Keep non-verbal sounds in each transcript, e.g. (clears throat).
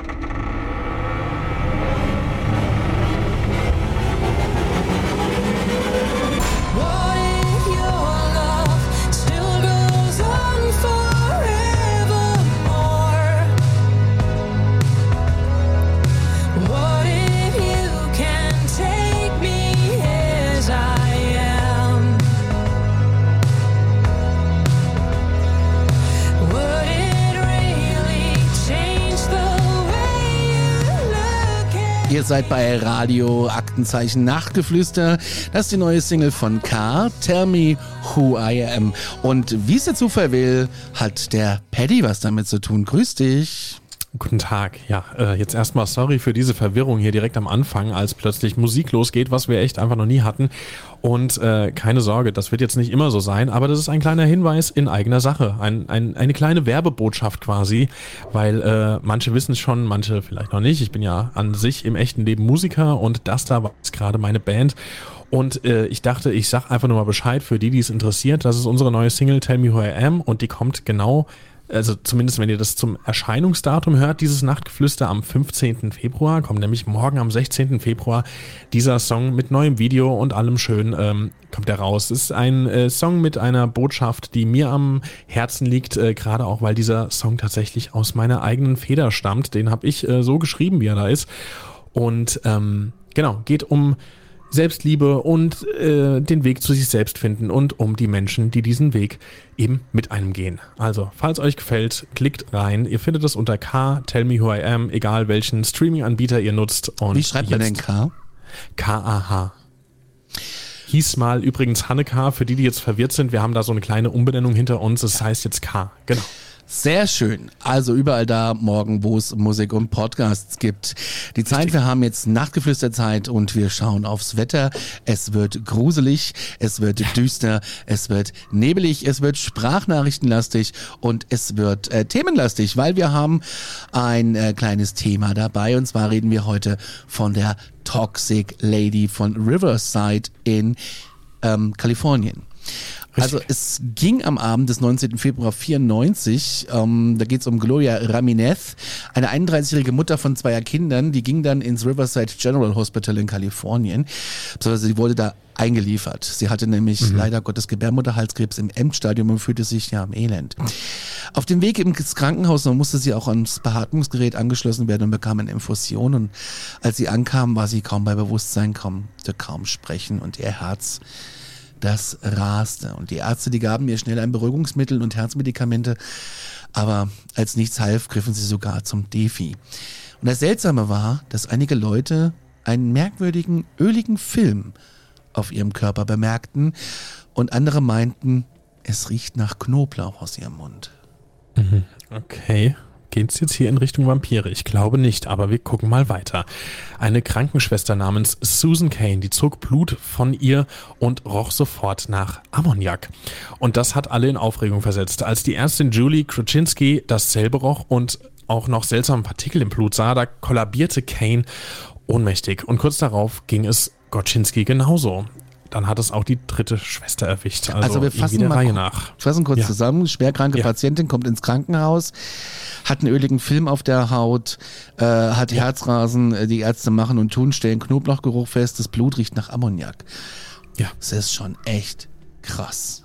Thank you. Ihr seid bei Radio Aktenzeichen Nachtgeflüster. Das ist die neue Single von K, Tell Me Who I Am. Und wie es der Zufall will, hat der Paddy was damit zu tun. Grüß dich. Guten Tag. Ja, äh, jetzt erstmal sorry für diese Verwirrung hier direkt am Anfang, als plötzlich Musik losgeht, was wir echt einfach noch nie hatten. Und äh, keine Sorge, das wird jetzt nicht immer so sein, aber das ist ein kleiner Hinweis in eigener Sache. Ein, ein, eine kleine Werbebotschaft quasi, weil äh, manche wissen es schon, manche vielleicht noch nicht. Ich bin ja an sich im echten Leben Musiker und das da war jetzt gerade meine Band. Und äh, ich dachte, ich sag einfach nur mal Bescheid für die, die es interessiert. Das ist unsere neue Single Tell Me Who I Am und die kommt genau also zumindest wenn ihr das zum Erscheinungsdatum hört, dieses Nachtgeflüster am 15. Februar, kommt nämlich morgen am 16. Februar dieser Song mit neuem Video und allem schön, ähm, kommt er raus. Ist ein äh, Song mit einer Botschaft, die mir am Herzen liegt, äh, gerade auch, weil dieser Song tatsächlich aus meiner eigenen Feder stammt. Den habe ich äh, so geschrieben, wie er da ist. Und ähm, genau, geht um Selbstliebe und äh, den Weg zu sich selbst finden und um die Menschen, die diesen Weg eben mit einem gehen. Also, falls euch gefällt, klickt rein. Ihr findet es unter K, Tell Me Who I Am, egal welchen Streaming-Anbieter ihr nutzt. Und Wie schreibt man denn K? K-A-H. Hieß mal übrigens Hanneka, für die, die jetzt verwirrt sind, wir haben da so eine kleine Umbenennung hinter uns, es heißt jetzt K. Genau. Sehr schön. Also überall da morgen, wo es Musik und Podcasts gibt. Die Zeit, wir haben jetzt Nachtgeflüsterzeit und wir schauen aufs Wetter. Es wird gruselig, es wird düster, es wird nebelig, es wird sprachnachrichtenlastig und es wird äh, themenlastig, weil wir haben ein äh, kleines Thema dabei und zwar reden wir heute von der Toxic Lady von Riverside in ähm, Kalifornien. Also es ging am Abend des 19. Februar 94, ähm, da geht es um Gloria Ramirez, eine 31-jährige Mutter von zweier Kindern, die ging dann ins Riverside General Hospital in Kalifornien, beziehungsweise sie wurde da eingeliefert. Sie hatte nämlich leider Gottes Gebärmutterhalskrebs im Endstadium und fühlte sich ja am Elend. Auf dem Weg ins Krankenhaus musste sie auch ans Beatmungsgerät angeschlossen werden und bekam eine Infusion und als sie ankam, war sie kaum bei Bewusstsein, konnte kaum sprechen und ihr Herz das raste. Und die Ärzte, die gaben ihr schnell ein Beruhigungsmittel und Herzmedikamente, aber als nichts half, griffen sie sogar zum Defi. Und das Seltsame war, dass einige Leute einen merkwürdigen, öligen Film auf ihrem Körper bemerkten und andere meinten, es riecht nach Knoblauch aus ihrem Mund. Okay. Geht's jetzt hier in Richtung Vampire? Ich glaube nicht, aber wir gucken mal weiter. Eine Krankenschwester namens Susan Kane, die zog Blut von ihr und roch sofort nach Ammoniak. Und das hat alle in Aufregung versetzt. Als die Ärztin Julie Kruczynski dasselbe roch und auch noch seltsame Partikel im Blut sah, da kollabierte Kane ohnmächtig. Und kurz darauf ging es Goczynski genauso. Dann hat es auch die dritte Schwester erwischt. Also, Also wir fassen der mal Reihe nach. fassen kurz Ja. zusammen. Schwerkranke Ja. Patientin kommt ins Krankenhaus, hat einen öligen Film auf der Haut, äh, hat Herzrasen, äh, die Ärzte machen und tun, stellen Knoblauchgeruch fest, das Blut riecht nach Ammoniak. Ja. Das ist schon echt krass.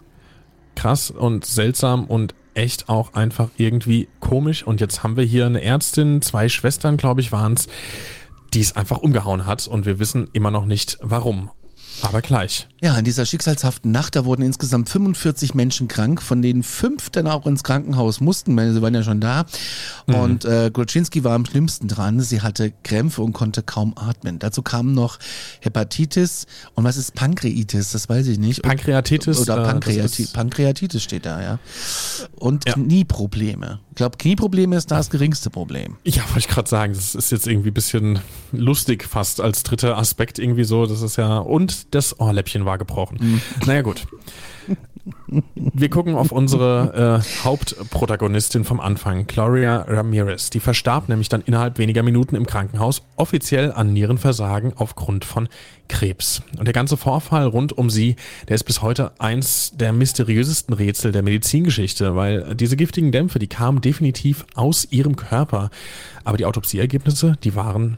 krass und seltsam und echt auch einfach irgendwie komisch. Und jetzt haben wir hier eine Ärztin, zwei Schwestern, glaube ich, waren es, die es einfach umgehauen hat und wir wissen immer noch nicht warum. Aber gleich. Ja, in dieser schicksalshaften Nacht, da wurden insgesamt 45 Menschen krank, von denen fünf dann auch ins Krankenhaus mussten, weil sie waren ja schon da. Und äh, Groczynski war am schlimmsten dran. Sie hatte Krämpfe und konnte kaum atmen. Dazu kamen noch Hepatitis und was ist Pankreitis? Das weiß ich nicht. Pankreatitis, Oder äh, Pankreati Pankreatitis steht da, ja. Und Ja. Knieprobleme. Ich glaube, Knieprobleme ist da das geringste Problem. Ja, wollte ich gerade sagen, das ist jetzt irgendwie ein bisschen lustig fast als dritter Aspekt irgendwie so. Das ist ja. Und das Ohrläppchen war gebrochen. Naja, gut. Wir gucken auf unsere äh, Hauptprotagonistin vom Anfang, Gloria Ramirez. Die verstarb nämlich dann innerhalb weniger Minuten im Krankenhaus, offiziell an Nierenversagen aufgrund von Krebs. Und der ganze Vorfall rund um sie, der ist bis heute eins der mysteriösesten Rätsel der Medizingeschichte, weil diese giftigen Dämpfe, die kamen definitiv aus ihrem Körper. Aber die Autopsieergebnisse, die waren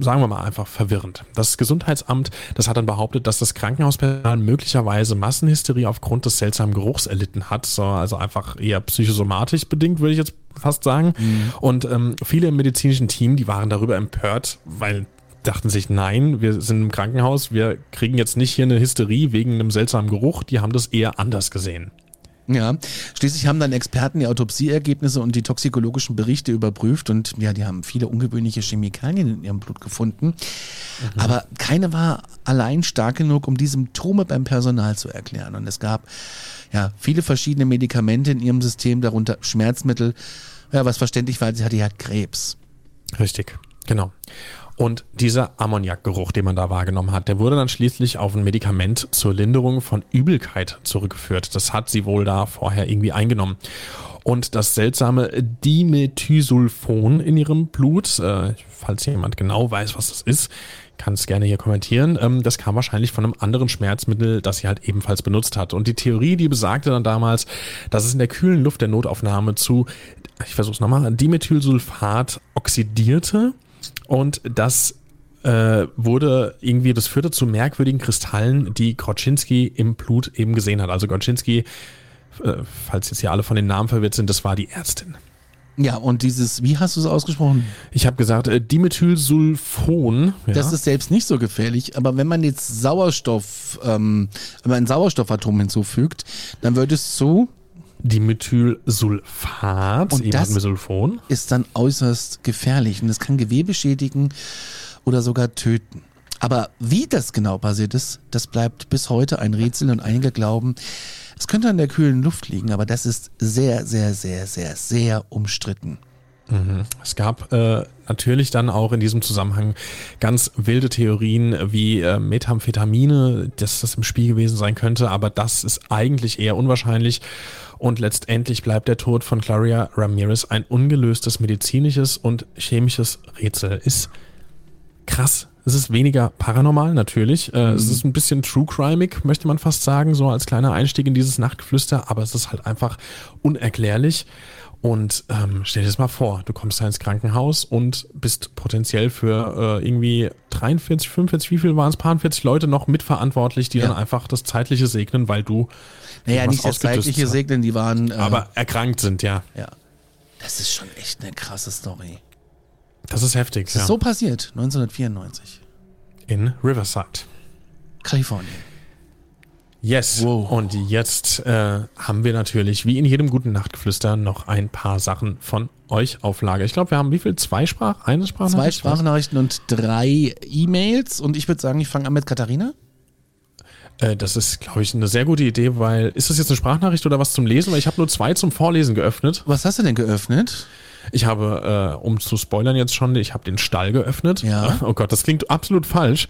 sagen wir mal einfach verwirrend. Das Gesundheitsamt, das hat dann behauptet, dass das Krankenhauspersonal möglicherweise Massenhysterie aufgrund des seltsamen Geruchs erlitten hat, so, also einfach eher psychosomatisch bedingt, würde ich jetzt fast sagen. Und ähm, viele im medizinischen Team, die waren darüber empört, weil dachten sich, nein, wir sind im Krankenhaus, wir kriegen jetzt nicht hier eine Hysterie wegen einem seltsamen Geruch, die haben das eher anders gesehen. Ja, schließlich haben dann Experten die Autopsieergebnisse und die toxikologischen Berichte überprüft und ja, die haben viele ungewöhnliche Chemikalien in ihrem Blut gefunden. Aber keine war allein stark genug, um die Symptome beim Personal zu erklären. Und es gab ja viele verschiedene Medikamente in ihrem System, darunter Schmerzmittel. Ja, was verständlich war, sie hatte ja Krebs. Richtig, genau. Und dieser Ammoniakgeruch, den man da wahrgenommen hat, der wurde dann schließlich auf ein Medikament zur Linderung von Übelkeit zurückgeführt. Das hat sie wohl da vorher irgendwie eingenommen. Und das seltsame Dimethysulfon in ihrem Blut, äh, falls jemand genau weiß, was das ist, kann es gerne hier kommentieren. Ähm, das kam wahrscheinlich von einem anderen Schmerzmittel, das sie halt ebenfalls benutzt hat. Und die Theorie, die besagte dann damals, dass es in der kühlen Luft der Notaufnahme zu, ich versuch's nochmal, Dimethylsulfat oxidierte und das äh, wurde irgendwie, das führte zu merkwürdigen Kristallen, die Groczynski im Blut eben gesehen hat. Also Groczynski, äh, falls jetzt hier alle von den Namen verwirrt sind, das war die Ärztin. Ja, und dieses, wie hast du es ausgesprochen? Ich habe gesagt, äh, Dimethylsulfon. Ja. Das ist selbst nicht so gefährlich, aber wenn man jetzt Sauerstoff, ähm, wenn man ein Sauerstoffatom hinzufügt, dann wird es zu Dimethylsulfat, Und eben das- Sulfon. ist dann äußerst gefährlich und es kann Gewebe schädigen oder sogar töten. Aber wie das genau passiert ist, das bleibt bis heute ein Rätsel und einige glauben, es könnte an der kühlen Luft liegen, aber das ist sehr, sehr, sehr, sehr, sehr umstritten. Es gab äh, natürlich dann auch in diesem Zusammenhang ganz wilde Theorien wie äh, Methamphetamine, dass das im Spiel gewesen sein könnte, aber das ist eigentlich eher unwahrscheinlich. Und letztendlich bleibt der Tod von Claria Ramirez ein ungelöstes medizinisches und chemisches Rätsel. Ist krass. Es ist weniger paranormal, natürlich. Äh, Es ist ein bisschen true crimig, möchte man fast sagen, so als kleiner Einstieg in dieses Nachtgeflüster, aber es ist halt einfach unerklärlich. Und ähm, stell dir das mal vor, du kommst da ins Krankenhaus und bist potenziell für äh, irgendwie 43, 45, wie viel waren es, paar 40 Leute noch mitverantwortlich, die Ja. dann einfach das Zeitliche segnen, weil du Naja, nicht das zeitliche. Segnen, die waren. Äh, aber erkrankt sind, ja. ja. Das ist schon echt eine krasse Story. Das ist heftig. Das ja. ist so passiert, 1994. In Riverside. Kalifornien. Yes. Wow. Und jetzt äh, haben wir natürlich, wie in jedem guten Nachtgeflüster, noch ein paar Sachen von euch auf Lager. Ich glaube, wir haben wie viel? Zwei Sprach? Eine Zwei Sprachnachricht? Sprachnachrichten und drei E-Mails. Und ich würde sagen, ich fange an mit Katharina. Äh, das ist, glaube ich, eine sehr gute Idee, weil ist das jetzt eine Sprachnachricht oder was zum Lesen? Weil ich habe nur zwei zum Vorlesen geöffnet. Was hast du denn geöffnet? Ich habe, äh, um zu spoilern jetzt schon, ich habe den Stall geöffnet. Ja. Oh Gott, das klingt absolut falsch.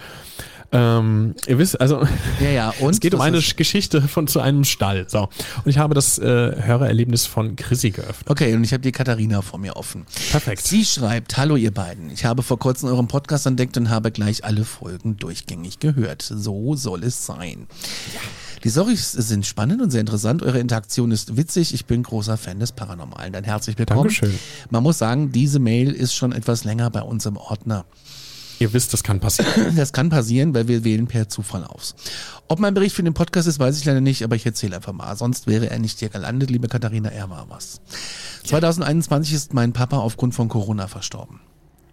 Ähm, ihr wisst, also Ja, ja, (laughs) und? es geht um Das eine ist- Geschichte von zu einem Stall. So. Und ich habe das äh, Hörererlebnis von Chrissy geöffnet. Okay, und ich habe die Katharina vor mir offen. Perfekt. Sie schreibt, hallo ihr beiden. Ich habe vor kurzem euren Podcast entdeckt und habe gleich alle Folgen durchgängig gehört. So soll es sein. Die Storys sind spannend und sehr interessant. Eure Interaktion ist witzig. Ich bin großer Fan des Paranormalen. Dann herzlich willkommen. Dankeschön. Man muss sagen, diese Mail ist schon etwas länger bei uns im Ordner. Ihr wisst, das kann passieren. (laughs) Das kann passieren, weil wir wählen per Zufall aus. Ob mein Bericht für den Podcast ist, weiß ich leider nicht, aber ich erzähle einfach mal. Sonst wäre er nicht hier gelandet, liebe Katharina, er war was. 2021 ist mein Papa aufgrund von Corona verstorben.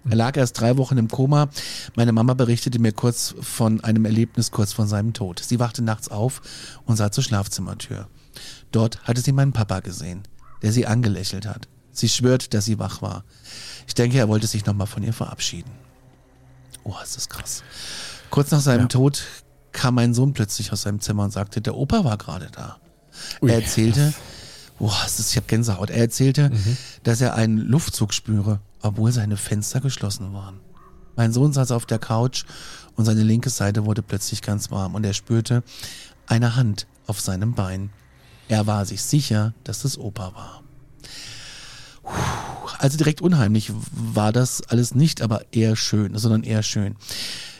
Er lag erst drei Wochen im Koma. Meine Mama berichtete mir kurz von einem Erlebnis kurz vor seinem Tod. Sie wachte nachts auf und sah zur Schlafzimmertür. Dort hatte sie meinen Papa gesehen, der sie angelächelt hat. Sie schwört, dass sie wach war. Ich denke, er wollte sich nochmal von ihr verabschieden. Oh, ist das krass. Kurz nach seinem Ja. Tod kam mein Sohn plötzlich aus seinem Zimmer und sagte, der Opa war gerade da. Ui, er erzählte, boah, ist das, ich habe Gänsehaut. Er erzählte, Mhm. dass er einen Luftzug spüre, obwohl seine Fenster geschlossen waren. Mein Sohn saß auf der Couch und seine linke Seite wurde plötzlich ganz warm und er spürte eine Hand auf seinem Bein. Er war sich sicher, dass es Opa war. Puh, Also direkt unheimlich war das alles nicht, aber eher schön, sondern eher schön.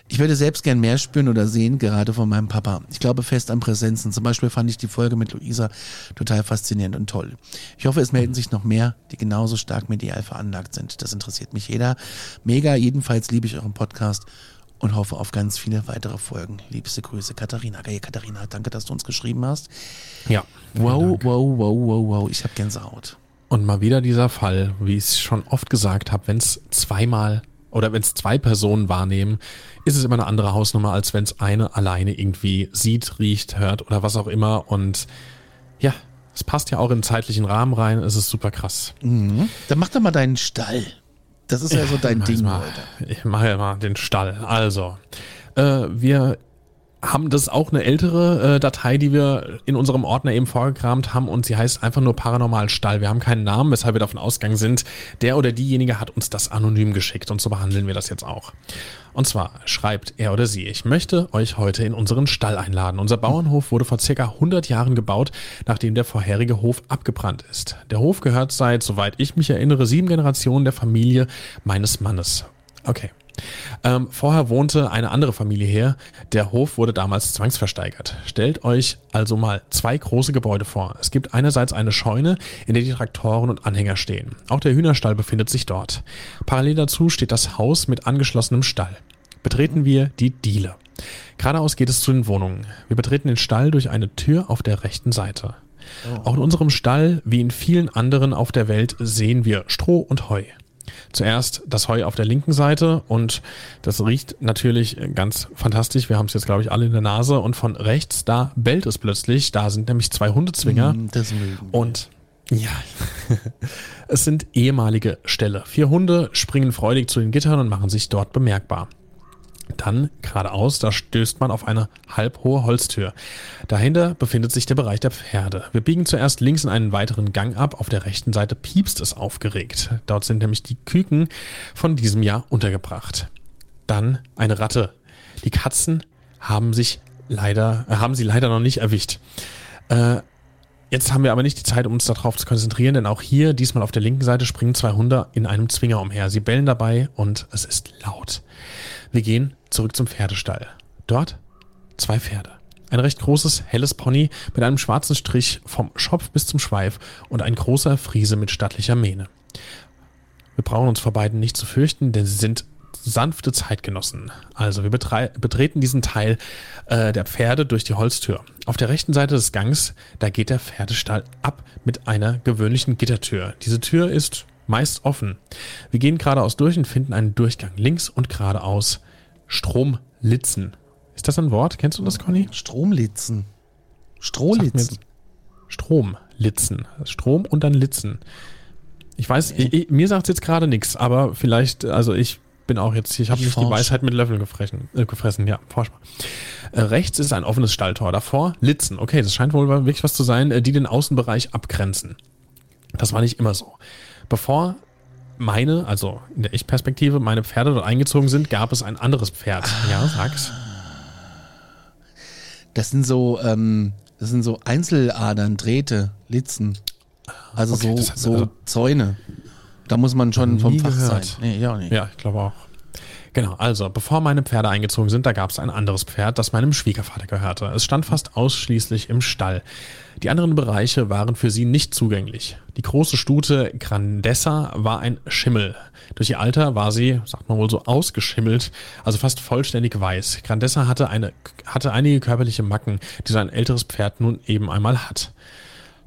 Ich würde selbst gern mehr spüren oder sehen, gerade von meinem Papa. Ich glaube fest an Präsenzen. Zum Beispiel fand ich die Folge mit Luisa total faszinierend und toll. Ich hoffe, es melden sich noch mehr, die genauso stark medial veranlagt sind. Das interessiert mich jeder. Mega. Jedenfalls liebe ich euren Podcast und hoffe auf ganz viele weitere Folgen. Liebste Grüße, Katharina. Geil, Katharina, danke, dass du uns geschrieben hast. Ja. Wow, wow, wow, wow, wow. Ich habe Gänsehaut. Und mal wieder dieser Fall, wie ich es schon oft gesagt habe, wenn es zweimal oder wenn es zwei Personen wahrnehmen, ist es immer eine andere Hausnummer, als wenn es eine alleine irgendwie sieht, riecht, hört oder was auch immer. Und ja, es passt ja auch in den zeitlichen Rahmen rein. Es ist super krass. Mhm. Dann mach doch mal deinen Stall. Das ist ja, so dein mach Ding mal. heute. Ich mache ja mal den Stall. Also, äh, wir haben das auch eine ältere äh, Datei, die wir in unserem Ordner eben vorgekramt haben und sie heißt einfach nur Paranormal Stall. Wir haben keinen Namen, weshalb wir davon ausgegangen sind, der oder diejenige hat uns das anonym geschickt und so behandeln wir das jetzt auch. Und zwar schreibt er oder sie, ich möchte euch heute in unseren Stall einladen. Unser Bauernhof wurde vor circa 100 Jahren gebaut, nachdem der vorherige Hof abgebrannt ist. Der Hof gehört seit, soweit ich mich erinnere, sieben Generationen der Familie meines Mannes. Okay. Ähm, vorher wohnte eine andere Familie her. Der Hof wurde damals zwangsversteigert. Stellt euch also mal zwei große Gebäude vor. Es gibt einerseits eine Scheune, in der die Traktoren und Anhänger stehen. Auch der Hühnerstall befindet sich dort. Parallel dazu steht das Haus mit angeschlossenem Stall. Betreten wir die Diele. Geradeaus geht es zu den Wohnungen. Wir betreten den Stall durch eine Tür auf der rechten Seite. Auch in unserem Stall, wie in vielen anderen auf der Welt, sehen wir Stroh und Heu. Zuerst das Heu auf der linken Seite und das riecht natürlich ganz fantastisch. Wir haben es jetzt, glaube ich, alle in der Nase und von rechts, da bellt es plötzlich. Da sind nämlich zwei Hundezwinger. Mm, Das. Und ja, (laughs) es sind ehemalige Ställe. Vier Hunde springen freudig zu den Gittern und machen sich dort bemerkbar. Dann geradeaus, da stößt man auf eine halbhohe Holztür. Dahinter befindet sich der Bereich der Pferde. Wir biegen zuerst links in einen weiteren Gang ab. Auf der rechten Seite piepst es aufgeregt. Dort sind nämlich die Küken von diesem Jahr untergebracht. Dann eine Ratte. Die Katzen haben sich leider, äh, haben sie leider noch nicht erwischt. Äh, Jetzt haben wir aber nicht die Zeit, um uns darauf zu konzentrieren, denn auch hier, diesmal auf der linken Seite, springen zwei Hunde in einem Zwinger umher. Sie bellen dabei und es ist laut. Wir gehen zurück zum Pferdestall. Dort zwei Pferde. Ein recht großes, helles Pony mit einem schwarzen Strich vom Schopf bis zum Schweif und ein großer Friese mit stattlicher Mähne. Wir brauchen uns vor beiden nicht zu fürchten, denn sie sind sanfte Zeitgenossen. Also wir betreten diesen Teil äh, der Pferde durch die Holztür. Auf der rechten Seite des Gangs, da geht der Pferdestall ab mit einer gewöhnlichen Gittertür. Diese Tür ist meist offen. Wir gehen geradeaus durch und finden einen Durchgang links und geradeaus Stromlitzen. Ist das ein Wort? Kennst du das, Conny? Stromlitzen. Strohlitzen. Stromlitzen. Strom und dann Litzen. Ich weiß, ich, ich, mir sagt es jetzt gerade nichts, aber vielleicht, also ich bin auch jetzt, ich habe Ich nicht die forsche. Weisheit mit Löffeln gefressen. Äh, gefressen ja, forsch mal. Äh, rechts ist ein offenes Stalltor. Davor Litzen. Okay, das scheint wohl wirklich was zu sein, äh, die den Außenbereich abgrenzen. Das war nicht immer so. Bevor meine, also in der Ich-Perspektive, meine Pferde dort eingezogen sind, gab es ein anderes Pferd. Ja, sag's. Das sind so, ähm, das sind so Einzeladern, Drähte, Litzen. Also Okay, so, hat- so also- Zäune. Da muss man schon vom Fach gehört. sein. Nee, ja auch nicht. Ja, ich glaube auch. Genau, also bevor meine Pferde eingezogen sind, da gab es ein anderes Pferd, das meinem Schwiegervater gehörte. Es stand fast ausschließlich im Stall. Die anderen Bereiche waren für sie nicht zugänglich. Die große Stute Grandessa war ein Schimmel. Durch ihr Alter war sie, sagt man wohl so, ausgeschimmelt, also fast vollständig weiß. Grandessa hatte, eine, hatte einige körperliche Macken, die so ein älteres Pferd nun eben einmal hat.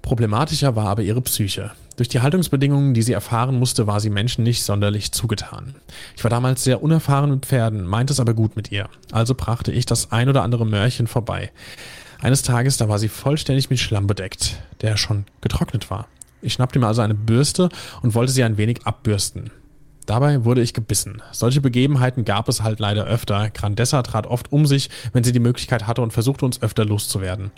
Problematischer war aber ihre Psyche. Durch die Haltungsbedingungen, die sie erfahren musste, war sie Menschen nicht sonderlich zugetan. Ich war damals sehr unerfahren mit Pferden, meinte es aber gut mit ihr. Also brachte ich das ein oder andere Mörchen vorbei. Eines Tages, da war sie vollständig mit Schlamm bedeckt, der schon getrocknet war. Ich schnappte mir also eine Bürste und wollte sie ein wenig abbürsten. Dabei wurde ich gebissen. Solche Begebenheiten gab es halt leider öfter. Grandessa trat oft um sich, wenn sie die Möglichkeit hatte und versuchte uns öfter loszuwerden.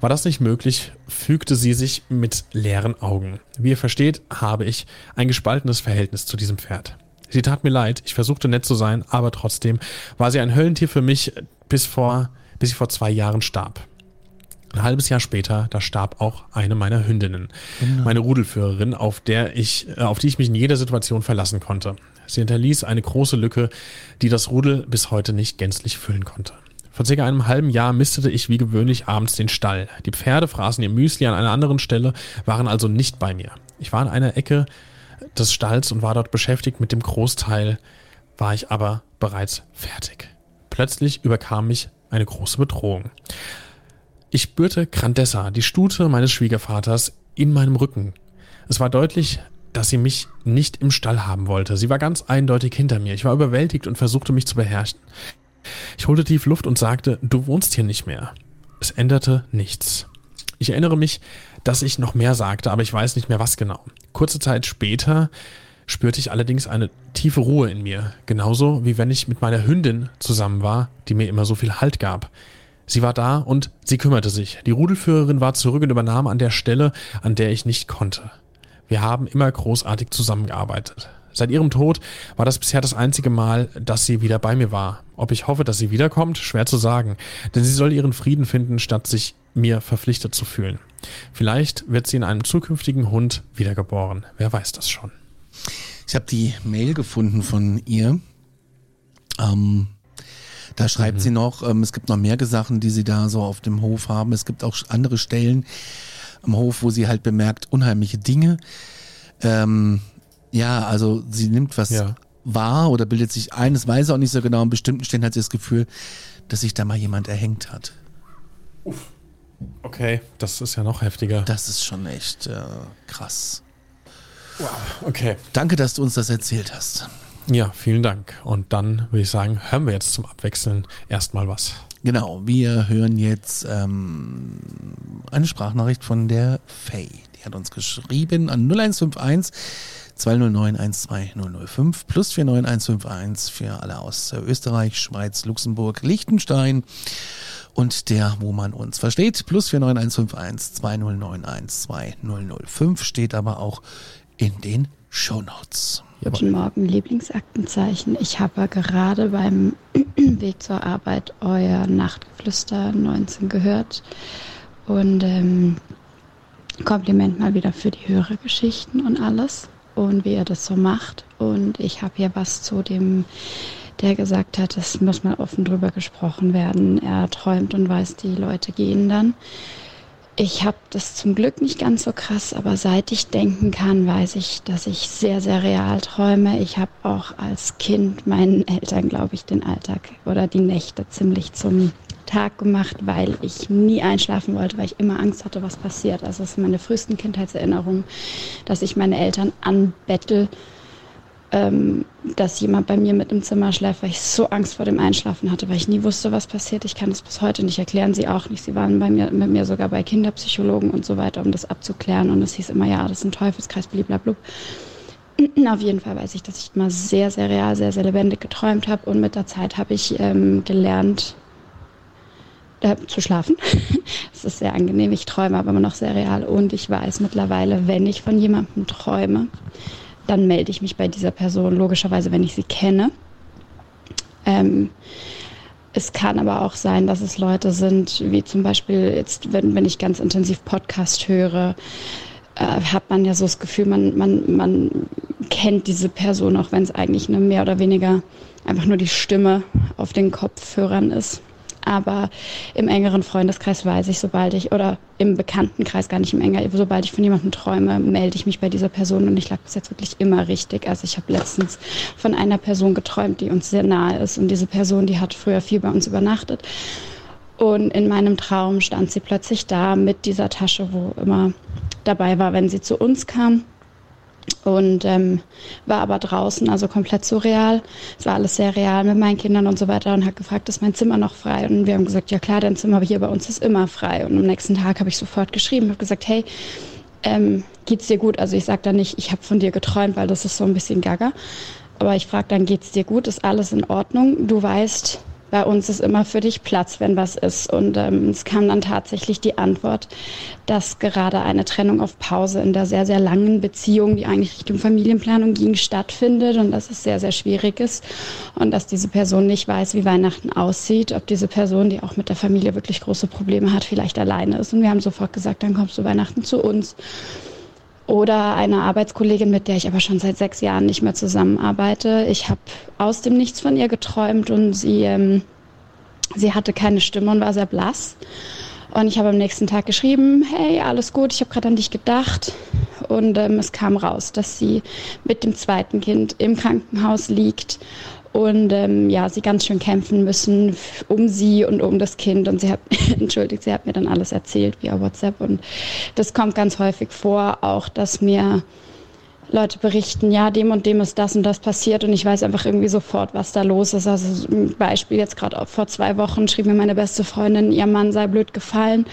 War das nicht möglich, fügte sie sich mit leeren Augen. Wie ihr versteht, habe ich ein gespaltenes Verhältnis zu diesem Pferd. Sie tat mir leid, ich versuchte nett zu sein, aber trotzdem war sie ein Höllentier für mich bis vor, bis sie vor zwei Jahren starb. Ein halbes Jahr später, da starb auch eine meiner Hündinnen, meine Rudelführerin, auf der ich, äh, auf die ich mich in jeder Situation verlassen konnte. Sie hinterließ eine große Lücke, die das Rudel bis heute nicht gänzlich füllen konnte. Vor circa einem halben Jahr mistete ich wie gewöhnlich abends den Stall. Die Pferde fraßen ihr Müsli an einer anderen Stelle, waren also nicht bei mir. Ich war in einer Ecke des Stalls und war dort beschäftigt mit dem Großteil, war ich aber bereits fertig. Plötzlich überkam mich eine große Bedrohung. Ich spürte Grandessa, die Stute meines Schwiegervaters, in meinem Rücken. Es war deutlich, dass sie mich nicht im Stall haben wollte. Sie war ganz eindeutig hinter mir. Ich war überwältigt und versuchte mich zu beherrschen. Ich holte tief Luft und sagte, du wohnst hier nicht mehr. Es änderte nichts. Ich erinnere mich, dass ich noch mehr sagte, aber ich weiß nicht mehr was genau. Kurze Zeit später spürte ich allerdings eine tiefe Ruhe in mir, genauso wie wenn ich mit meiner Hündin zusammen war, die mir immer so viel Halt gab. Sie war da und sie kümmerte sich. Die Rudelführerin war zurück und übernahm an der Stelle, an der ich nicht konnte. Wir haben immer großartig zusammengearbeitet. Seit ihrem Tod war das bisher das einzige Mal, dass sie wieder bei mir war. Ob ich hoffe, dass sie wiederkommt, schwer zu sagen, denn sie soll ihren Frieden finden, statt sich mir verpflichtet zu fühlen. Vielleicht wird sie in einem zukünftigen Hund wiedergeboren. Wer weiß das schon. Ich habe die Mail gefunden von ihr. Ähm, da schreibt sie noch, ähm, es gibt noch mehr Sachen, die sie da so auf dem Hof haben. Es gibt auch andere Stellen am Hof, wo sie halt bemerkt, unheimliche Dinge. Ähm, ja, also sie nimmt was Ja. wahr oder bildet sich ein, das weiß sie auch nicht so genau. An bestimmten Stellen hat sie das Gefühl, dass sich da mal jemand erhängt hat. Okay, das ist ja noch heftiger. Das ist schon echt äh, krass. Okay. Danke, dass du uns das erzählt hast. Ja, vielen Dank. Und dann würde ich sagen, hören wir jetzt zum Abwechseln erstmal was. Genau, wir hören jetzt ähm, eine Sprachnachricht von der Faye. Die hat uns geschrieben an 0151 209 12005 plus 49151 für alle aus Österreich, Schweiz, Luxemburg, Liechtenstein und der, wo man uns versteht, plus 49151 209 12005 steht aber auch in den Shownotes. Guten Morgen, Lieblingsaktenzeichen. Ich habe gerade beim (clears throat) Weg zur Arbeit euer Nachtgeflüster 19 gehört. Und ähm, Kompliment mal wieder für die höhere Geschichten und alles und wie ihr das so macht. Und ich habe hier was zu dem, der gesagt hat, es muss mal offen drüber gesprochen werden. Er träumt und weiß, die Leute gehen dann. Ich habe das zum Glück nicht ganz so krass, aber seit ich denken kann, weiß ich, dass ich sehr, sehr real träume. Ich habe auch als Kind meinen Eltern, glaube ich, den Alltag oder die Nächte ziemlich zum Tag gemacht, weil ich nie einschlafen wollte, weil ich immer Angst hatte, was passiert. Also das ist meine frühesten Kindheitserinnerungen, dass ich meine Eltern anbettel, ähm, dass jemand bei mir mit im Zimmer schläft, weil ich so Angst vor dem Einschlafen hatte, weil ich nie wusste, was passiert. Ich kann das bis heute nicht erklären, sie auch nicht. Sie waren bei mir, mit mir sogar bei Kinderpsychologen und so weiter, um das abzuklären. Und es hieß immer, ja, das ist ein Teufelskreis, blablabla. (clears throat) Auf jeden Fall weiß ich, dass ich mal sehr, sehr real, sehr, sehr lebendig geträumt habe. Und mit der Zeit habe ich ähm, gelernt, äh, zu schlafen. (laughs) Es ist sehr angenehm. Ich träume aber immer noch sehr real. Und ich weiß mittlerweile, wenn ich von jemandem träume, dann melde ich mich bei dieser Person, logischerweise, wenn ich sie kenne. Ähm, es kann aber auch sein, dass es Leute sind, wie zum Beispiel jetzt, wenn, wenn ich ganz intensiv Podcast höre, äh, hat man ja so das Gefühl, man, man, man kennt diese Person, auch wenn es eigentlich eine mehr oder weniger einfach nur die Stimme auf den Kopfhörern ist. Aber im engeren Freundeskreis weiß ich, sobald ich, oder im Bekanntenkreis gar nicht im enger, sobald ich von jemandem träume, melde ich mich bei dieser Person und ich lag bis jetzt wirklich immer richtig. Also ich habe letztens von einer Person geträumt, die uns sehr nahe ist und diese Person, die hat früher viel bei uns übernachtet. Und in meinem Traum stand sie plötzlich da mit dieser Tasche, wo immer dabei war, wenn sie zu uns kam. Und ähm, war aber draußen, also komplett surreal. Es war alles sehr real mit meinen Kindern und so weiter und hat gefragt, ist mein Zimmer noch frei? Und wir haben gesagt, ja klar, dein Zimmer hier bei uns ist immer frei. Und am nächsten Tag habe ich sofort geschrieben, habe gesagt, hey, ähm, geht's dir gut? Also ich sage dann nicht, ich habe von dir geträumt, weil das ist so ein bisschen gaga. Aber ich frage dann, geht's dir gut? Ist alles in Ordnung? Du weißt, bei uns ist immer für dich Platz, wenn was ist. Und ähm, es kam dann tatsächlich die Antwort, dass gerade eine Trennung auf Pause in der sehr, sehr langen Beziehung, die eigentlich Richtung Familienplanung ging, stattfindet und dass es sehr, sehr schwierig ist und dass diese Person nicht weiß, wie Weihnachten aussieht, ob diese Person, die auch mit der Familie wirklich große Probleme hat, vielleicht alleine ist. Und wir haben sofort gesagt, dann kommst du Weihnachten zu uns. Oder eine Arbeitskollegin, mit der ich aber schon seit sechs Jahren nicht mehr zusammenarbeite. Ich habe aus dem Nichts von ihr geträumt und sie, ähm, sie hatte keine Stimme und war sehr blass. Und ich habe am nächsten Tag geschrieben, hey, alles gut, ich habe gerade an dich gedacht. Und ähm, es kam raus, dass sie mit dem zweiten Kind im Krankenhaus liegt und ähm, ja, sie ganz schön kämpfen müssen um sie und um das Kind. Und sie hat, (laughs) entschuldigt, sie hat mir dann alles erzählt via WhatsApp. Und das kommt ganz häufig vor, auch dass mir Leute berichten, ja, dem und dem ist das und das passiert und ich weiß einfach irgendwie sofort, was da los ist. Also ein Beispiel jetzt gerade vor zwei Wochen schrieb mir meine beste Freundin, ihr Mann sei blöd gefallen.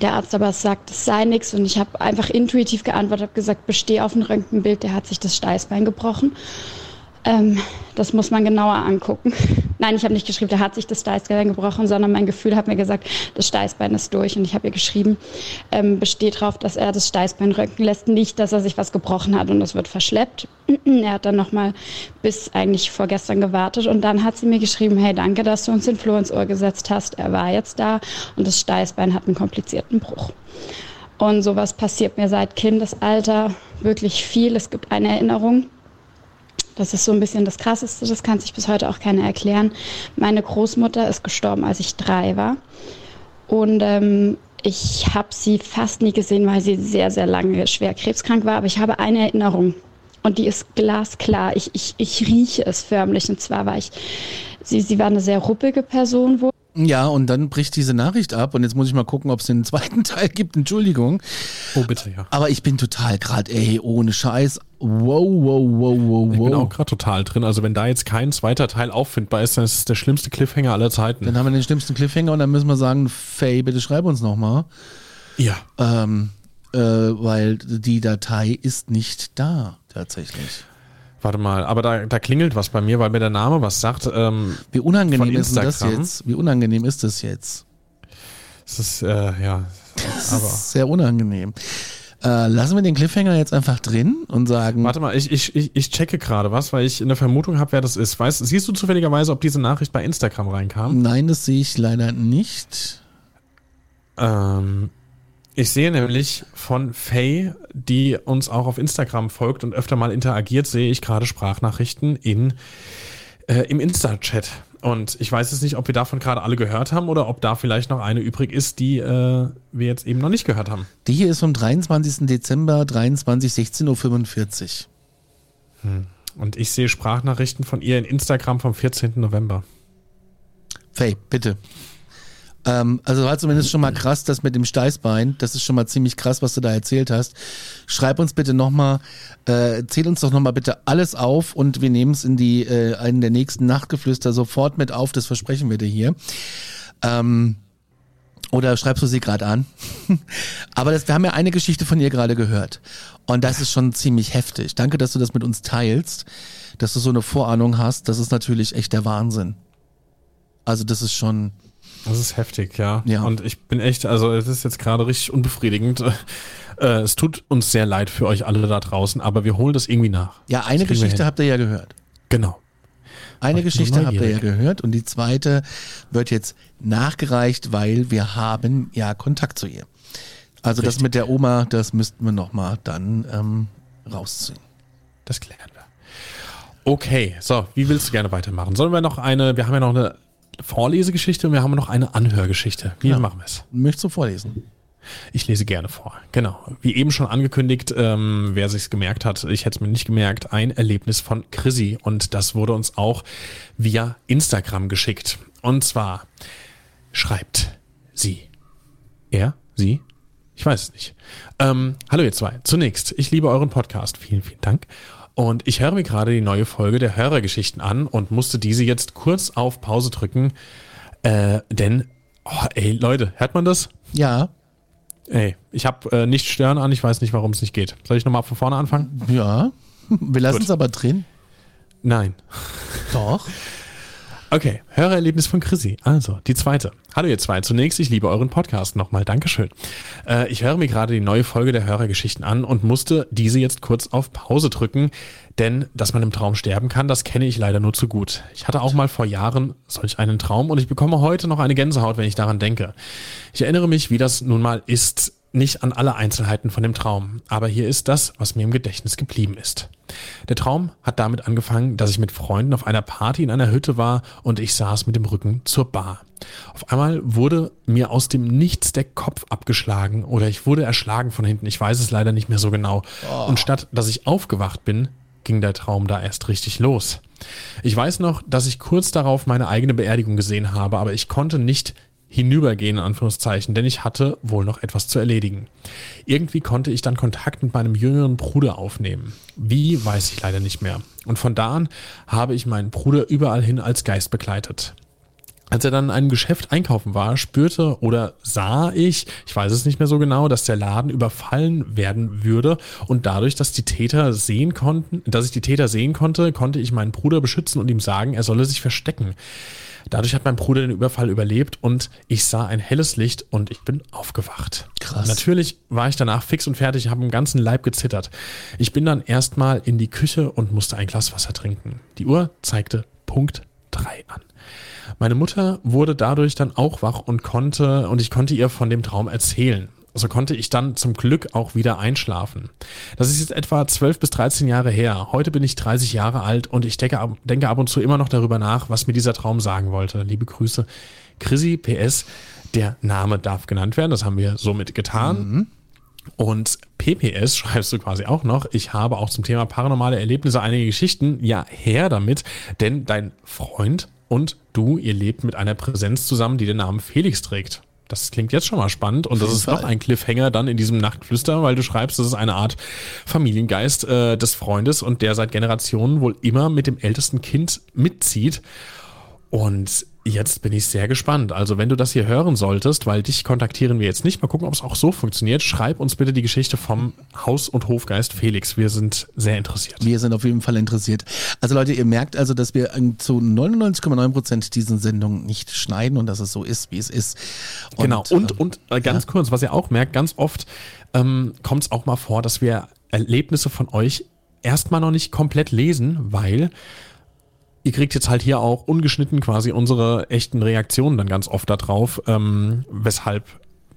Der Arzt aber sagt, es sei nichts und ich habe einfach intuitiv geantwortet, habe gesagt, bestehe auf ein Röntgenbild, der hat sich das Steißbein gebrochen. Ähm, das muss man genauer angucken. (laughs) Nein, ich habe nicht geschrieben, der hat sich das Steißbein gebrochen, sondern mein Gefühl hat mir gesagt, das Steißbein ist durch. Und ich habe ihr geschrieben, ähm, besteht darauf, dass er das Steißbein röntgen lässt, nicht, dass er sich was gebrochen hat und das wird verschleppt. (clears throat) er hat dann nochmal bis eigentlich vorgestern gewartet und dann hat sie mir geschrieben, hey, danke, dass du uns den Floh ins Ohr gesetzt hast. Er war jetzt da und das Steißbein hat einen komplizierten Bruch. Und sowas passiert mir seit Kindesalter wirklich viel. Es gibt eine Erinnerung, das ist so ein bisschen das Krasseste, das kann sich bis heute auch keiner erklären. Meine Großmutter ist gestorben, als ich drei war. Und ähm, ich habe sie fast nie gesehen, weil sie sehr, sehr lange schwer krebskrank war. Aber ich habe eine Erinnerung. Und die ist glasklar. Ich, ich, ich rieche es förmlich. Und zwar war ich, sie, sie war eine sehr ruppige Person wohl. Ja, und dann bricht diese Nachricht ab und jetzt muss ich mal gucken, ob es den (laughs) zweiten Teil gibt. Entschuldigung. Oh, bitte, ja. Aber ich bin total gerade, ey, ohne Scheiß. Wow, wow, wow, wow, Ich bin auch wow. gerade total drin. Also wenn da jetzt kein zweiter Teil auffindbar ist, dann ist es der schlimmste Cliffhanger aller Zeiten. Dann haben wir den schlimmsten Cliffhanger und dann müssen wir sagen, Faye, bitte schreib uns nochmal. ja. Ähm, äh, weil die Datei ist nicht da, tatsächlich. Warte mal, aber da, da klingelt was bei mir, weil mir der Name was sagt. Ähm, Wie unangenehm ist das jetzt? Wie unangenehm ist das jetzt? es ist, äh, ja, Das aber. ist sehr unangenehm. Äh, lassen wir den Cliffhanger jetzt einfach drin und sagen, Warte mal, ich, ich, ich, ich checke gerade was, weil ich eine Vermutung habe, wer das ist. Weißt, siehst du zufälligerweise, ob diese Nachricht bei Instagram reinkam? nein, das sehe ich leider nicht. Ähm, ich sehe nämlich von Faye, die uns auch auf Instagram folgt und öfter mal interagiert, sehe ich gerade Sprachnachrichten in, äh, im Insta-Chat. Und ich weiß jetzt nicht, ob wir davon gerade alle gehört haben oder ob da vielleicht noch eine übrig ist, die äh, wir jetzt eben noch nicht gehört haben. Die hier ist vom 23. Dezember, 23, 16.45 Uhr. Und ich sehe Sprachnachrichten von ihr in Instagram vom 14. November. Faye, bitte. Ähm, also war zumindest schon mal krass, das mit dem Steißbein. Das ist schon mal ziemlich krass, was du da erzählt hast. Schreib uns bitte nochmal, äh, zähl uns doch nochmal bitte alles auf und wir nehmen es in die äh, einen der nächsten Nachtgeflüster sofort mit auf. Das versprechen wir dir hier. Ähm, oder schreibst du sie gerade an? (laughs) Aber das, wir haben ja eine Geschichte von ihr gerade gehört. Und das ist schon ziemlich heftig. Danke, dass du das mit uns teilst, dass du so eine Vorahnung hast. Das ist natürlich echt der Wahnsinn. Also das ist schon, Das ist heftig, ja. Ja. Und ich bin echt, also es ist jetzt gerade richtig unbefriedigend. (laughs) Äh, es tut uns sehr leid für euch alle da draußen, aber wir holen das irgendwie nach. ja, eine Das Geschichte habt ihr ja gehört. Genau. Eine Geschichte habt ihr ja gehört und die zweite wird jetzt nachgereicht, weil wir haben ja Kontakt zu ihr. Also das Richtig. mit der Oma, das müssten wir nochmal dann ähm, rausziehen. Das klären wir. Okay, so, wie willst du gerne weitermachen? Sollen wir noch eine, wir haben ja noch eine Vorlesegeschichte und wir haben noch eine Anhörgeschichte. Wie Ja. machen wir es? Möchtest du vorlesen? Ich lese gerne vor. Genau. Wie eben schon angekündigt, ähm, wer sich's gemerkt hat, ich hätte es mir nicht gemerkt, ein Erlebnis von Chrissy und das wurde uns auch via Instagram geschickt. Und zwar schreibt sie, er, sie, Ich weiß es nicht. Ähm, hallo ihr zwei. Zunächst, ich liebe euren Podcast. Vielen, vielen Dank. Und ich höre mir gerade die neue Folge der Hörergeschichten an und musste diese jetzt kurz auf Pause drücken. Äh, denn, oh, ey, Leute, hört man das? Ja, Ey, ich habe äh, nicht stören an, ich weiß nicht, warum es nicht geht. Soll ich nochmal von vorne anfangen? ja. Wir lassen es aber drin. Nein. Doch. Okay, Hörererlebnis von Chrissy. Also, die zweite. Hallo ihr zwei. Zunächst, ich liebe euren Podcast. Nochmal Dankeschön. Äh, ich höre mir gerade die neue Folge der Hörergeschichten an und musste diese jetzt kurz auf Pause drücken, denn dass man im Traum sterben kann, das kenne ich leider nur zu gut. Ich hatte auch mal vor Jahren solch einen Traum und ich bekomme heute noch eine Gänsehaut, wenn ich daran denke. Ich erinnere mich, wie das nun mal ist, nicht an alle Einzelheiten von dem Traum, aber hier ist das, was mir im Gedächtnis geblieben ist. Der Traum hat damit angefangen, dass ich mit Freunden auf einer Party in einer Hütte war und ich saß mit dem Rücken zur Bar. Auf einmal wurde mir aus dem Nichts der Kopf abgeschlagen oder ich wurde erschlagen von hinten. Ich weiß es leider nicht mehr so genau. Und statt dass ich aufgewacht bin, ging der Traum da erst richtig los. Ich weiß noch, dass ich kurz darauf meine eigene Beerdigung gesehen habe, aber ich konnte nicht hinübergehen, in Anführungszeichen, denn ich hatte wohl noch etwas zu erledigen. Irgendwie konnte ich dann Kontakt mit meinem jüngeren Bruder aufnehmen. Wie, weiß ich leider nicht mehr. Und von da an habe ich meinen Bruder überall hin als Geist begleitet. Als er dann in einem Geschäft einkaufen war, spürte oder sah ich, ich weiß es nicht mehr so genau, dass der Laden überfallen werden würde und dadurch, dass die Täter sehen konnten, dass ich die Täter sehen konnte, konnte ich meinen Bruder beschützen und ihm sagen, er solle sich verstecken. Dadurch hat mein Bruder den Überfall überlebt und ich sah ein helles Licht und ich bin aufgewacht. Krass. Natürlich war ich danach fix und fertig, habe im ganzen Leib gezittert. Ich bin dann erstmal in die Küche und musste ein Glas Wasser trinken. Die Uhr zeigte Punkt 3 an. Meine Mutter wurde dadurch dann auch wach und konnte, und ich konnte ihr von dem Traum erzählen. So konnte ich dann zum Glück auch wieder einschlafen. Das ist jetzt etwa 12 bis 13 Jahre her. Heute bin ich 30 Jahre alt und ich denke, ab- denke ab und zu immer noch darüber nach, was mir dieser Traum sagen wollte. Liebe Grüße. Chrissy, PS, der Name darf genannt werden. Das haben wir somit getan. Und PPS schreibst du quasi auch noch. Ich habe auch zum Thema paranormale Erlebnisse einige Geschichten. Ja, her damit, denn dein Freund und du, ihr lebt mit einer Präsenz zusammen, die den Namen Felix trägt. Das klingt jetzt schon mal spannend und das ist noch Fall. ein Cliffhanger dann in diesem Nachtflüster, weil du schreibst, das ist eine Art Familiengeist äh, des Freundes und der seit Generationen wohl immer mit dem ältesten Kind mitzieht. Und jetzt bin ich sehr gespannt. Also wenn du das hier hören solltest, weil dich kontaktieren wir jetzt nicht, mal gucken, ob es auch so funktioniert, schreib uns bitte die Geschichte vom Haus- und Hofgeist Felix. Wir sind sehr interessiert. Wir sind auf jeden Fall interessiert. Also Leute, ihr merkt also, dass wir zu 99,9 Prozent diesen Sendungen nicht schneiden und dass es so ist, wie es ist. genau. Und, ähm, und äh, ganz kurz, was ihr auch merkt, ganz oft ähm, kommt es auch mal vor, dass wir Erlebnisse von euch erstmal noch nicht komplett lesen, weil ihr kriegt jetzt halt hier auch ungeschnitten quasi unsere echten Reaktionen dann ganz oft da drauf, ähm, weshalb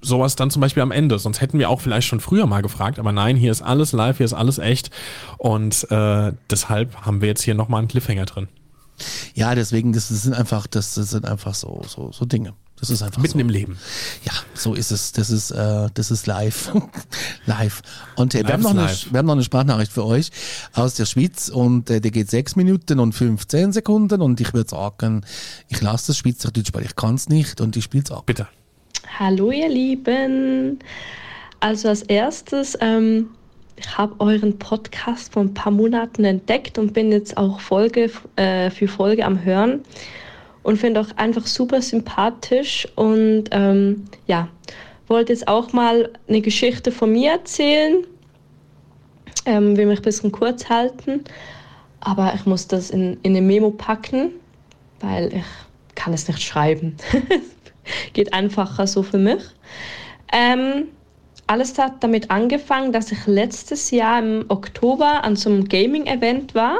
sowas dann zum Beispiel am Ende. Sonst hätten wir auch vielleicht schon früher mal gefragt, aber nein, hier ist alles live, hier ist alles echt und äh, deshalb haben wir jetzt hier nochmal einen Cliffhanger drin. Ja, deswegen, das sind einfach, das, das sind einfach so, so, so Dinge. Das ist einfach Mitten so. im Leben. Ja, so ist es. Das ist, äh, das ist live. (laughs) live. Und äh, wir, haben noch eine, live. wir haben noch eine Sprachnachricht für euch aus der Schweiz und äh, der geht sechs Minuten und 15 Sekunden und ich würde sagen, ich lasse das Schweizerdeutsch, weil ich kann es nicht und ich spiele es ab. Bitte. Hallo ihr Lieben. Also als erstes, ähm, ich habe euren Podcast vor ein paar Monaten entdeckt und bin jetzt auch Folge äh, für Folge am Hören und finde auch einfach super sympathisch und ähm, ja, wollte jetzt auch mal eine Geschichte von mir erzählen. Ähm, will mich ein bisschen kurz halten, aber ich muss das in, in eine Memo packen, weil ich kann es nicht schreiben. (laughs) Geht einfacher so für mich. Ähm, alles hat damit angefangen, dass ich letztes Jahr im Oktober an so einem Gaming-Event war.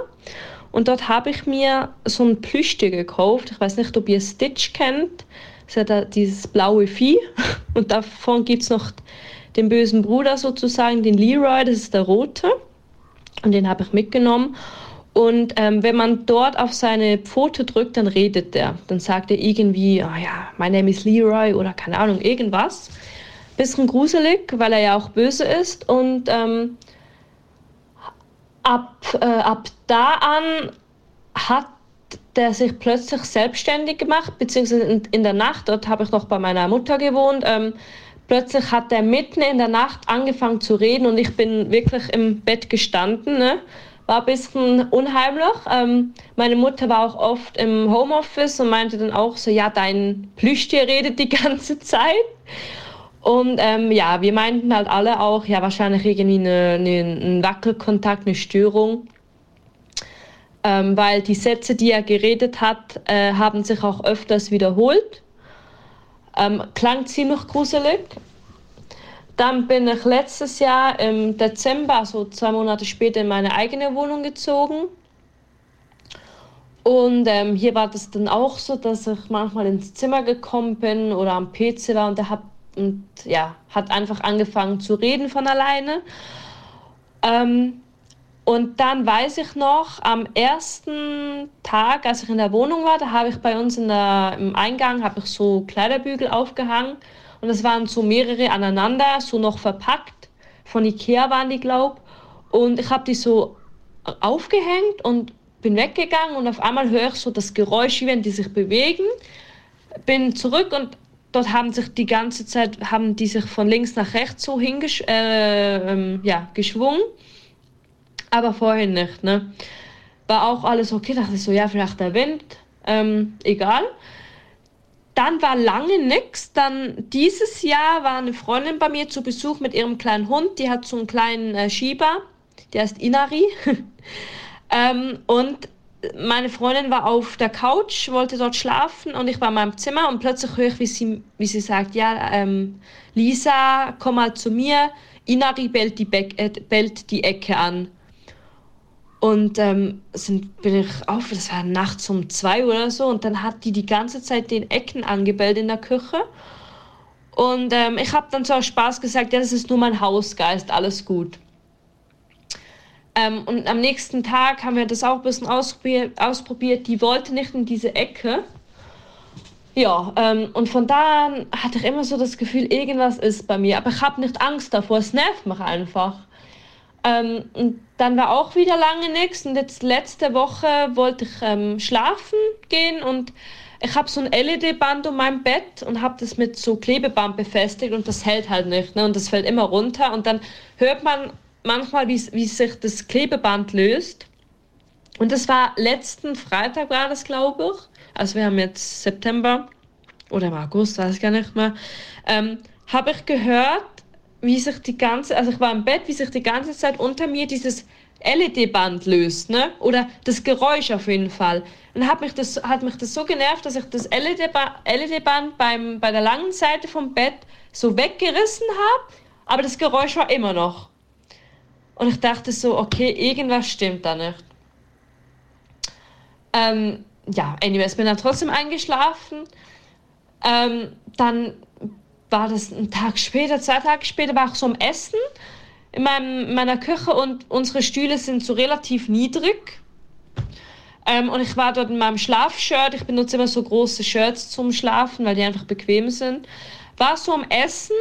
Und dort habe ich mir so ein Plüschtier gekauft. Ich weiß nicht, ob ihr Stitch kennt. Es hat da dieses blaue Vieh. (laughs) Und davon gibt es noch den bösen Bruder sozusagen, den Leroy, das ist der rote. Und den habe ich mitgenommen. Und ähm, wenn man dort auf seine Pfote drückt, dann redet er. Dann sagt er irgendwie, oh ja, my name is Leroy oder keine Ahnung, irgendwas. Bisschen gruselig, weil er ja auch böse ist. Und ähm, ab, äh, ab da an hat der sich plötzlich selbstständig gemacht, beziehungsweise in, in der Nacht, dort habe ich noch bei meiner Mutter gewohnt, ähm, Plötzlich hat er mitten in der Nacht angefangen zu reden und ich bin wirklich im Bett gestanden. Ne? War ein bisschen unheimlich. Ähm, meine Mutter war auch oft im Homeoffice und meinte dann auch so, ja, dein Plüschtier redet die (laughs) ganze Zeit. Und ähm, ja, wir meinten halt alle auch, ja, wahrscheinlich irgendwie eine, eine, ein Wackelkontakt, eine Störung. Ähm, weil die Sätze, die er geredet hat, äh, haben sich auch öfters wiederholt. Ähm, klang ziemlich gruselig. Dann bin ich letztes Jahr im Dezember, also zwei Monate später, in meine eigene Wohnung gezogen. Und ähm, hier war das dann auch so, dass ich manchmal ins Zimmer gekommen bin oder am PC war und der hat, und, ja, hat einfach angefangen zu reden von alleine. Ähm, und dann weiß ich noch, am ersten Tag, als ich in der Wohnung war, da habe ich bei uns in der, im Eingang habe ich so Kleiderbügel aufgehangen und es waren so mehrere aneinander, so noch verpackt. Von Ikea waren die, glaub. Und ich habe die so aufgehängt und bin weggegangen und auf einmal höre ich so das Geräusch, wie wenn die sich bewegen. Bin zurück und dort haben sich die ganze Zeit, haben die sich von links nach rechts so hingesch äh, ähm, ja, geschwungen aber vorhin nicht. Ne? War auch alles okay, dachte ich so, ja, vielleicht der Wind, ähm, egal. Dann war lange nichts. Dann dieses Jahr war eine Freundin bei mir zu Besuch mit ihrem kleinen Hund. Die hat so einen kleinen äh, Shiba, der heißt Inari. (laughs) ähm, und meine Freundin war auf der Couch, wollte dort schlafen und ich war in meinem Zimmer und plötzlich höre ich, wie sie, wie sie sagt, ja, ähm, Lisa, komm mal zu mir. Inari bellt die, Be äh, bellt die Ecke an. Und ähm, sind, bin ich auf, das war nachts um zwei oder so, und dann hat die die ganze Zeit den Ecken angebellt in der Küche. Und ähm, ich habe dann so aus Spaß gesagt, ja, das ist nur mein Hausgeist, alles gut. Ähm, und am nächsten Tag haben wir das auch ein bisschen ausprobiert. ausprobiert. Die wollte nicht in diese Ecke. Ja, ähm, und von da an hatte ich immer so das Gefühl, irgendwas ist bei mir. Aber ich habe nicht Angst davor, es nervt mich einfach. Ähm, und dann war auch wieder lange nichts und jetzt letzte Woche wollte ich ähm, schlafen gehen und ich habe so ein LED-Band um mein Bett und habe das mit so Klebeband befestigt und das hält halt nicht ne? und das fällt immer runter und dann hört man manchmal, wie, wie sich das Klebeband löst. Und das war letzten Freitag war das, glaube ich. Also wir haben jetzt September oder im August, weiß ich gar nicht mehr. Ähm, habe ich gehört, wie sich die ganze, also ich war im Bett, wie sich die ganze Zeit unter mir dieses LED-Band löst, ne? Oder das Geräusch auf jeden Fall. Und hat mich das, hat mich das so genervt, dass ich das LED-Band beim, bei der langen Seite vom Bett so weggerissen habe, aber das Geräusch war immer noch. Und ich dachte so, okay, irgendwas stimmt da nicht. Ähm, ja, anyways, bin dann trotzdem eingeschlafen. Ähm, dann war das ein Tag später, zwei Tage später, war ich so am Essen in, meinem, in meiner Küche und unsere Stühle sind so relativ niedrig. Ähm, und ich war dort in meinem Schlafshirt. Ich benutze immer so große Shirts zum Schlafen, weil die einfach bequem sind. War so am Essen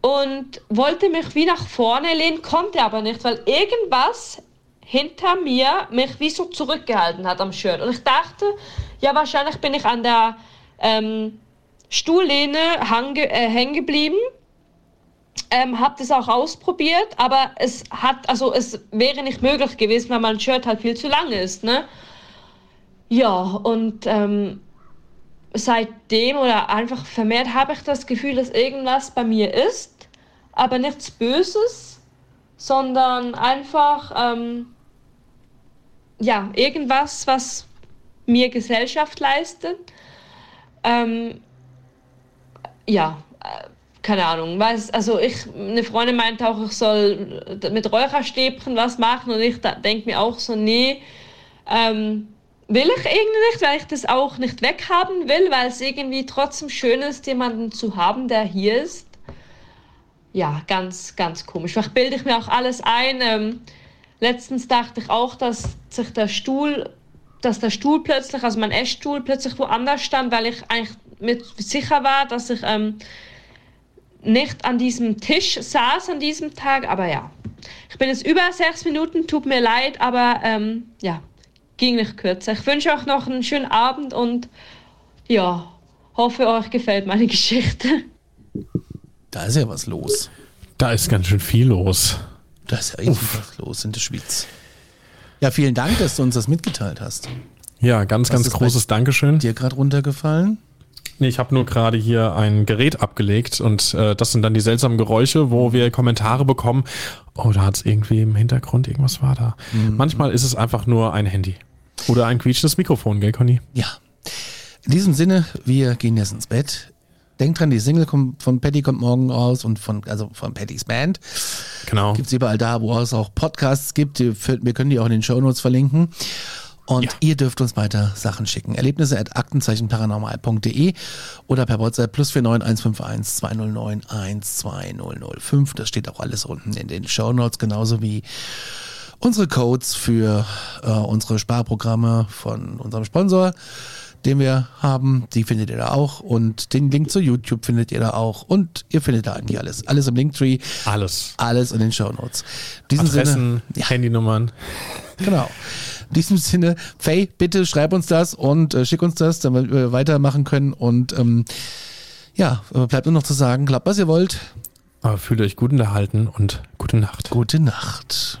und wollte mich wie nach vorne lehnen, konnte aber nicht, weil irgendwas hinter mir mich wie so zurückgehalten hat am Shirt. Und ich dachte, ja, wahrscheinlich bin ich an der ähm, Stuhllehne hange, äh, hängen geblieben. Ähm, habe das auch ausprobiert, aber es hat, also es wäre nicht möglich gewesen, weil mein Shirt halt viel zu lang ist, ne? Ja, und ähm, seitdem oder einfach vermehrt habe ich das Gefühl, dass irgendwas bei mir ist, aber nichts Böses, sondern einfach, ähm, ja, irgendwas, was mir Gesellschaft leistet. Ähm, ja, äh, keine Ahnung, weiß, also ich, eine Freundin meinte auch, ich soll mit Räucherstäbchen was machen und ich denke mir auch so, nee, ähm, will ich irgendwie nicht, weil ich das auch nicht weghaben will, weil es irgendwie trotzdem schön ist, jemanden zu haben, der hier ist. Ja, ganz, ganz komisch. Vielleicht bilde ich mir auch alles ein. Ähm, letztens dachte ich auch, dass sich der Stuhl, dass der Stuhl plötzlich, also mein Essstuhl plötzlich woanders stand, weil ich eigentlich mit sicher war, dass ich ähm, nicht an diesem Tisch saß an diesem Tag, aber ja. Ich bin jetzt über sechs Minuten, tut mir leid, aber ähm, ja, ging nicht kürzer. Ich wünsche euch noch einen schönen Abend und ja, hoffe, euch gefällt meine (laughs) Geschichte. Da ist ja was los. Da ist ganz schön viel los. Da ist ja richtig was los in der Schweiz. Ja, vielen Dank, dass du uns das mitgeteilt hast. Ja, ganz, Was ganz ist bei großes Dankeschön. Dir gerade runtergefallen? Nee, ich habe nur gerade hier ein Gerät abgelegt und äh, das sind dann die seltsamen Geräusche, wo wir Kommentare bekommen. Oh, da hat's irgendwie im Hintergrund irgendwas war da. Manchmal ist es einfach nur ein Handy. Oder ein quietschendes Mikrofon, gell, Conny? Ja. In diesem Sinne, wir gehen jetzt ins Bett. Denkt dran, die Single kommt, von Patty kommt morgen raus und von, also von Pattys Band. Genau. Gibt's überall da, wo es auch Podcasts gibt. Wir können die auch in den Shownotes verlinken. Und Ja. ihr dürft uns weiter Sachen schicken. Erlebnisse at aktenzeichenparanormal.de oder per WhatsApp plus 49151 209 12005. Das steht auch alles unten in den Shownotes, genauso wie unsere Codes für äh, unsere Sparprogramme von unserem Sponsor, den wir haben. Die findet ihr da auch. Und den Link zu YouTube findet ihr da auch. Und ihr findet da eigentlich alles. Alles im Linktree. Alles. Alles in den Shownotes. In diesem Adressen, Sinne, Handynummern. genau. In diesem Sinne, Faye, bitte schreib uns das und äh, schick uns das, damit wir weitermachen können. Und ähm, ja, äh, bleibt nur noch zu sagen, glaubt, was ihr wollt. Aber fühlt euch gut unterhalten und gute Nacht. Gute Nacht.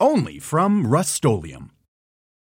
Only from Rust